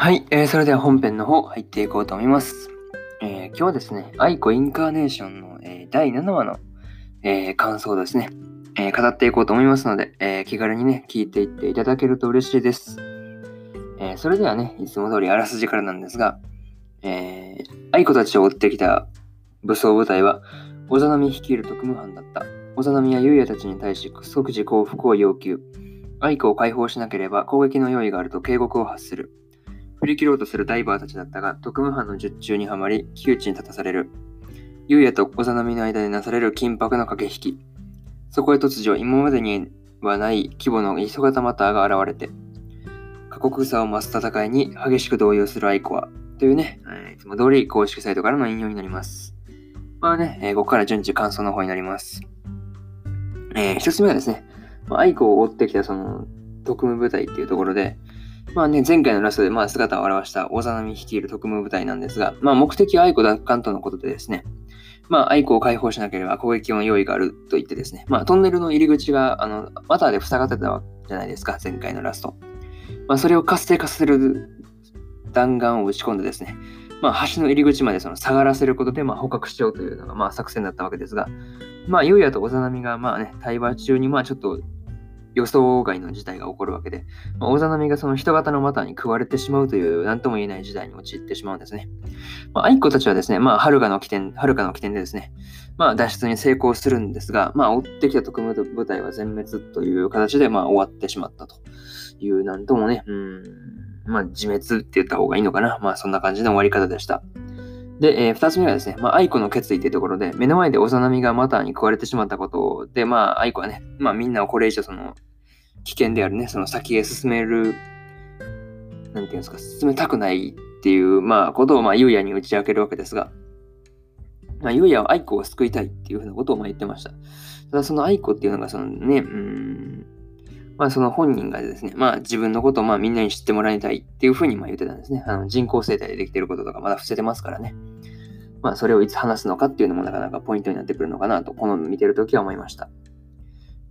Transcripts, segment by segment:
はい、えー、それでは本編の方入っていこうと思います。えー、今日はですね、愛子インカーネーションの、えー、第7話の、えー、感想ですね、え語っていこうと思いますので、え気軽にね、聞いていっていただけると嬉しいです。えそれではね、いつも通りあらすじからなんですが、え愛子たちを追ってきた武装部隊は、小ザナミ率いる特務班だった。小ザナミやユウヤたちに対し即時降伏を要求。愛子を解放しなければ攻撃の用意があると警告を発する。振り切ろうとするダイバーたちだったが、特務班の術中にはまり、窮地に立たされる。優也と小ザナミの間でなされる緊迫の駆け引き。そこへ突如、今までにはない規模の磯型マターが現れて、過酷さを増す戦いに激しく動揺するアイコア。というね、いつも通り公式サイトからの引用になります。まあね、えー、ここから順次感想の方になります。えー、一つ目はですね、まあ、アイコを追ってきたその特務部隊っていうところで、まあね、前回のラストでまあ姿を現した大ザナミ率いる特務部隊なんですが、まあ目的はアイコ奪還とのことでですね、まあアイコを解放しなければ攻撃の用意があると言ってですね、まあトンネルの入り口が、あの、マターで塞がってたじゃないですか、前回のラスト。まあそれを活性化させる弾丸を打ち込んでですね、まあ橋の入り口までその下がらせることでまあ捕獲しようというのがまあ作戦だったわけですが、まあユウヤとオザナミがまあね、対話中にまあちょっと予想外の事態が起こるわけで、まあ、大ザナミがその人型のマターに食われてしまうという何とも言えない事態に陥ってしまうんですね。まあ、アイコたちはですね、まあ、はるかの機転、はるかの機転でですね、まあ、脱出に成功するんですが、まあ、追ってきた特務部隊は全滅という形で、まあ、終わってしまったという、なんともね、うん、まあ、自滅って言った方がいいのかな。まあ、そんな感じの終わり方でした。で、えー、二つ目はですね、まあ、愛子の決意というところで、目の前で幼みがマターに食われてしまったことで、まあ、愛子はね、まあ、みんなをこれ以上その、危険であるね、その先へ進める、なんていうんですか、進めたくないっていう、まあ、ことを、まあ、ゆうやに打ち明けるわけですが、まあ、ゆうやは愛子を救いたいっていうふうなことをまあ言ってました。ただ、その愛子っていうのが、そのね、うん、まあ、その本人がですね、まあ、自分のことをまあみんなに知ってもらいたいっていうふうにまあ言ってたんですね。あの人工生態でできてることとかまだ伏せてますからね。まあ、それをいつ話すのかっていうのもなかなかポイントになってくるのかなと、この見てるときは思いました。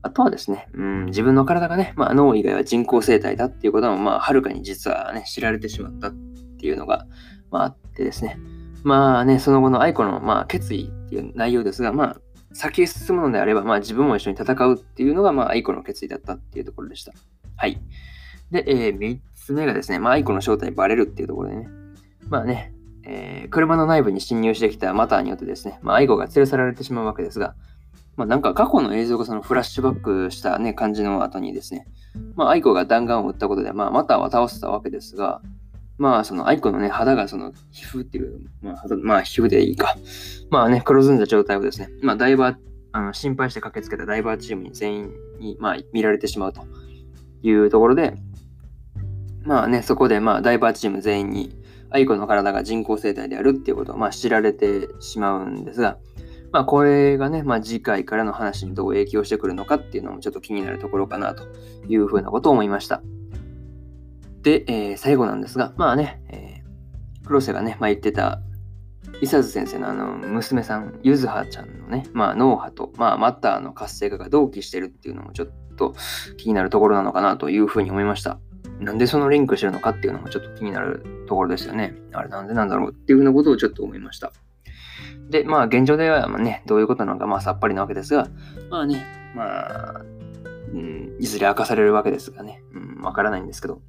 あとはですね、うん、自分の体がね、まあ、脳以外は人工生態だっていうことも、まあ、はるかに実はね、知られてしまったっていうのが、まあ、あってですね、まあね、その後の愛子の、まあ、決意っていう内容ですが、まあ、先へ進むのであれば、まあ、自分も一緒に戦うっていうのが、まあ、愛子の決意だったっていうところでした。はい。で、えー、3つ目がですね、まあ、愛子の正体バレるっていうところでね、まあね、えー、車の内部に侵入してきたマターによってですね、まあ、アイコが連れ去られてしまうわけですが、まあ、なんか過去の映像がそのフラッシュバックしたね、感じの後にですね、まあ、アイコが弾丸を撃ったことで、まあ、マターは倒せたわけですが、まあ、そのアイコのね、肌がその皮膚っていう、まあ、まあ、皮膚でいいか。まあね、黒ずんだ状態をですね、まあ、ダイバー、あの心配して駆けつけたダイバーチームに全員に、まあ、見られてしまうというところで、まあね、そこで、まあ、ダイバーチーム全員に、アイコの体が人工生体であるっていうことを、まあ、知られてしまうんですが、まあ、これがね、まあ、次回からの話にどう影響してくるのかっていうのもちょっと気になるところかなというふうなことを思いました。で、えー、最後なんですが、まあね、えー、黒瀬がね、まあ、言ってた、伊佐津先生のあの娘さん、ゆずはちゃんのね、まあ、脳波と、まあ、マターの活性化が同期してるっていうのもちょっと気になるところなのかなというふうに思いました。なんでそのリンクしてるのかっていうのもちょっと気になるところですよね。あれなんでなんだろうっていうふうなことをちょっと思いました。で、まあ現状ではね、どういうことなのかまあさっぱりなわけですが、まあね、まあ、うん、いずれ明かされるわけですがね、うん、わからないんですけど、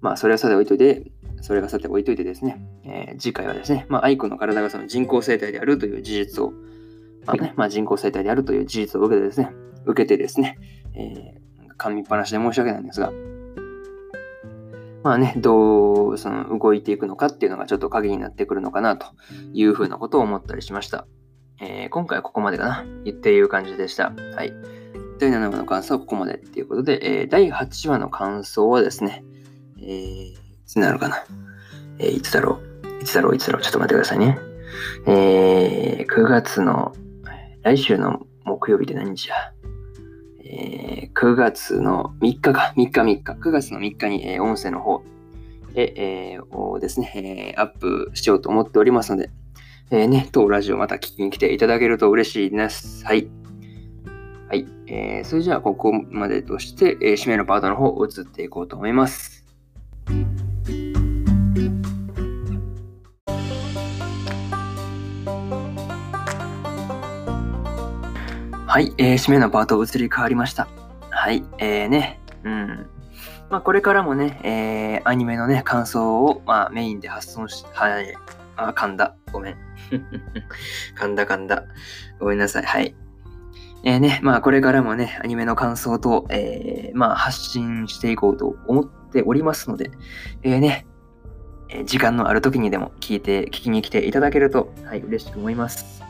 まあそれはさて置いといて、それがさて置いといてですね、えー、次回はですね、まあ、アイコの体がその人工生体であるという事実を、まあね、まあ、人工生態であるという事実を受けてですね、受けてですね、えー、噛みっぱなしで申し訳ないんですが、まあね、どうその動いていくのかっていうのがちょっと鍵になってくるのかなというふうなことを思ったりしました。えー、今回はここまでかな言っていう感じでした。はい。第7話の感想はここまでっていうことで、えー、第8話の感想はですね、えー、いつなるかなえー、いつだろういつだろういつだろうちょっと待ってくださいね。えー、9月の、来週の木曜日で何日やえー、9月の3日か、3日3日、9月の3日に、えー、音声の方で、えー、をですね、え、アップしようと思っておりますので、え、ね、当ラジオまた聞きに来ていただけると嬉しいです。はい。はい。え、それじゃあ、ここまでとして、えー、締めのパートの方を移っていこうと思います。はい、えー、締めのパート移り変わりました。はい、えー、ね、うん。まあ、これからもね、えー、アニメのね、感想を、まあ、メインで発送し、はい、あ、噛んだ。ごめん。噛んだ噛んだ。ごめんなさい。はい。えー、ね、まあ、これからもね、アニメの感想と、えー、まあ、発信していこうと思っておりますので、えー、ね、え時間のある時にでも聞いて、聞きに来ていただけると、はい、嬉しく思います。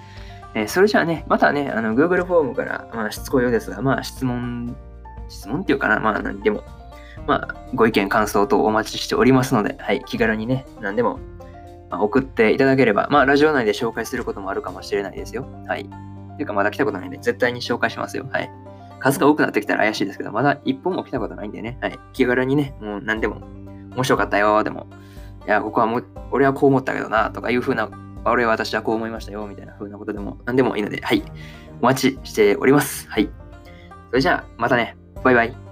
えー、それじゃあね、またね、あの Google フォームから、まあ、しつこいようですが、まあ、質問、質問っていうかな、まあ、何でも、まあ、ご意見、感想等お待ちしておりますので、はい、気軽にね、何でも、まあ、送っていただければ、まあ、ラジオ内で紹介することもあるかもしれないですよ。はい。ていうか、まだ来たことないんで、絶対に紹介しますよ。はい。数が多くなってきたら怪しいですけど、まだ一本も来たことないんでね、はい。気軽にね、もう何でも、面白かったよ、でも、いや、ここはもう、俺はこう思ったけどな、とかいう風な俺は私はこう思いましたよ、みたいな風なことでも何でもいいので、はい。お待ちしております。はい。それじゃあ、またね。バイバイ。